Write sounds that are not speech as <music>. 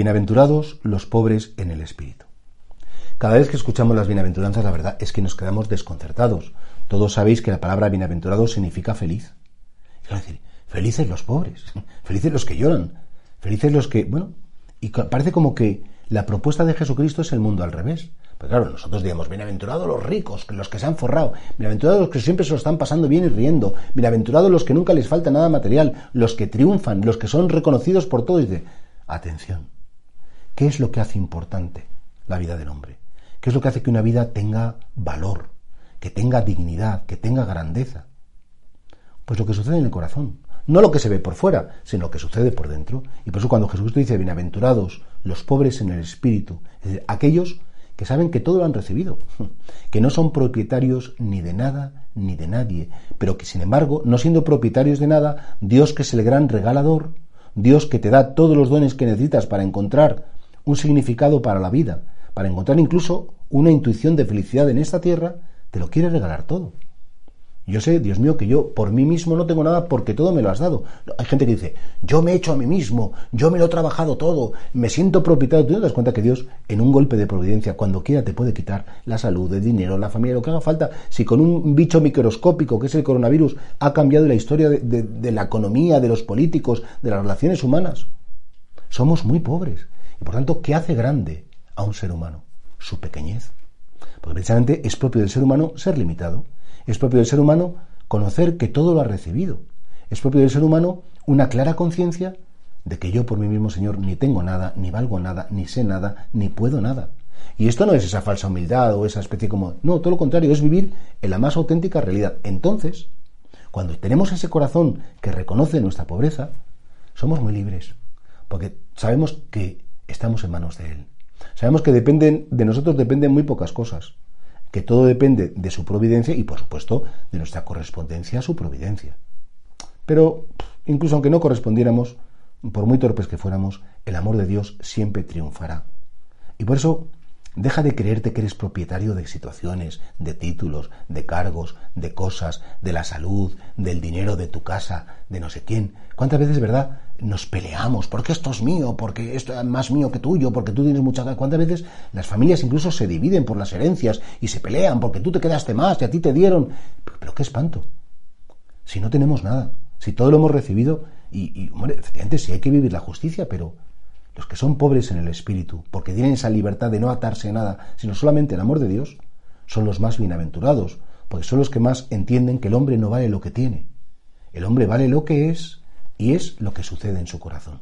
Bienaventurados los pobres en el espíritu. Cada vez que escuchamos las bienaventuranzas, la verdad es que nos quedamos desconcertados. Todos sabéis que la palabra bienaventurado significa feliz. Es decir, felices los pobres, <laughs> felices los que lloran, felices los que, bueno, y parece como que la propuesta de Jesucristo es el mundo al revés. Pues claro, nosotros digamos, bienaventurados los ricos, los que se han forrado, bienaventurados los que siempre se lo están pasando bien y riendo, bienaventurados los que nunca les falta nada material, los que triunfan, los que son reconocidos por todos. Y dice, atención, ¿qué es lo que hace importante la vida del hombre? ¿Qué es lo que hace que una vida tenga valor, que tenga dignidad, que tenga grandeza? Pues lo que sucede en el corazón. No lo que se ve por fuera, sino lo que sucede por dentro. Y por eso cuando Jesús dice, bienaventurados los pobres en el espíritu, es decir, aquellos que saben que todo lo han recibido, <laughs> que no son propietarios ni de nada ni de nadie, pero que sin embargo, no siendo propietarios de nada, Dios que es el gran regalador, Dios que te da todos los dones que necesitas para encontrar un significado para la vida, para encontrar incluso una intuición de felicidad en esta tierra, te lo quiere regalar todo. Yo sé, Dios mío, que yo por mí mismo no tengo nada porque todo me lo has dado. Hay gente que dice, yo me he hecho a mí mismo, yo me lo he trabajado todo, me siento propietario. Tú te das cuenta que Dios, en un golpe de providencia, cuando quiera te puede quitar la salud, el dinero, la familia, lo que haga falta. Si con un bicho microscópico, que es el coronavirus, ha cambiado la historia de, de la economía, de los políticos, de las relaciones humanas. Somos muy pobres. Por tanto, ¿qué hace grande a un ser humano? Su pequeñez. Porque precisamente es propio del ser humano ser limitado. Es propio del ser humano conocer que todo lo ha recibido. Es propio del ser humano una clara conciencia de que yo por mí mismo, Señor, ni tengo nada, ni valgo nada, ni sé nada, ni puedo nada. Y esto no es esa falsa humildad o esa especie como... No, todo lo contrario, es vivir en la más auténtica realidad. Entonces, cuando tenemos ese corazón que reconoce nuestra pobreza, somos muy libres, porque sabemos que estamos en manos de Él. Sabemos que dependen, de nosotros dependen muy pocas cosas que todo depende de su providencia y, por supuesto, de nuestra correspondencia a su providencia. Pero, incluso aunque no correspondiéramos, por muy torpes que fuéramos, el amor de Dios siempre triunfará. Y por eso Deja de creerte que eres propietario de situaciones, de títulos, de cargos, de cosas, de la salud, del dinero de tu casa, de no sé quién. ¿Cuántas veces, verdad, nos peleamos? Porque esto es mío, porque esto es más mío que tuyo, porque tú tienes mucha... ¿Cuántas veces las familias incluso se dividen por las herencias y se pelean porque tú te quedaste más y a ti te dieron? Pero, qué espanto. Si no tenemos nada, si todo lo hemos recibido y, y hombre, efectivamente sí hay que vivir la justicia, pero los que son pobres en el espíritu, porque tienen esa libertad de no atarse a nada, sino solamente el amor de Dios, son los más bienaventurados, porque son los que más entienden que el hombre no vale lo que tiene. El hombre vale lo que es y es lo que sucede en su corazón.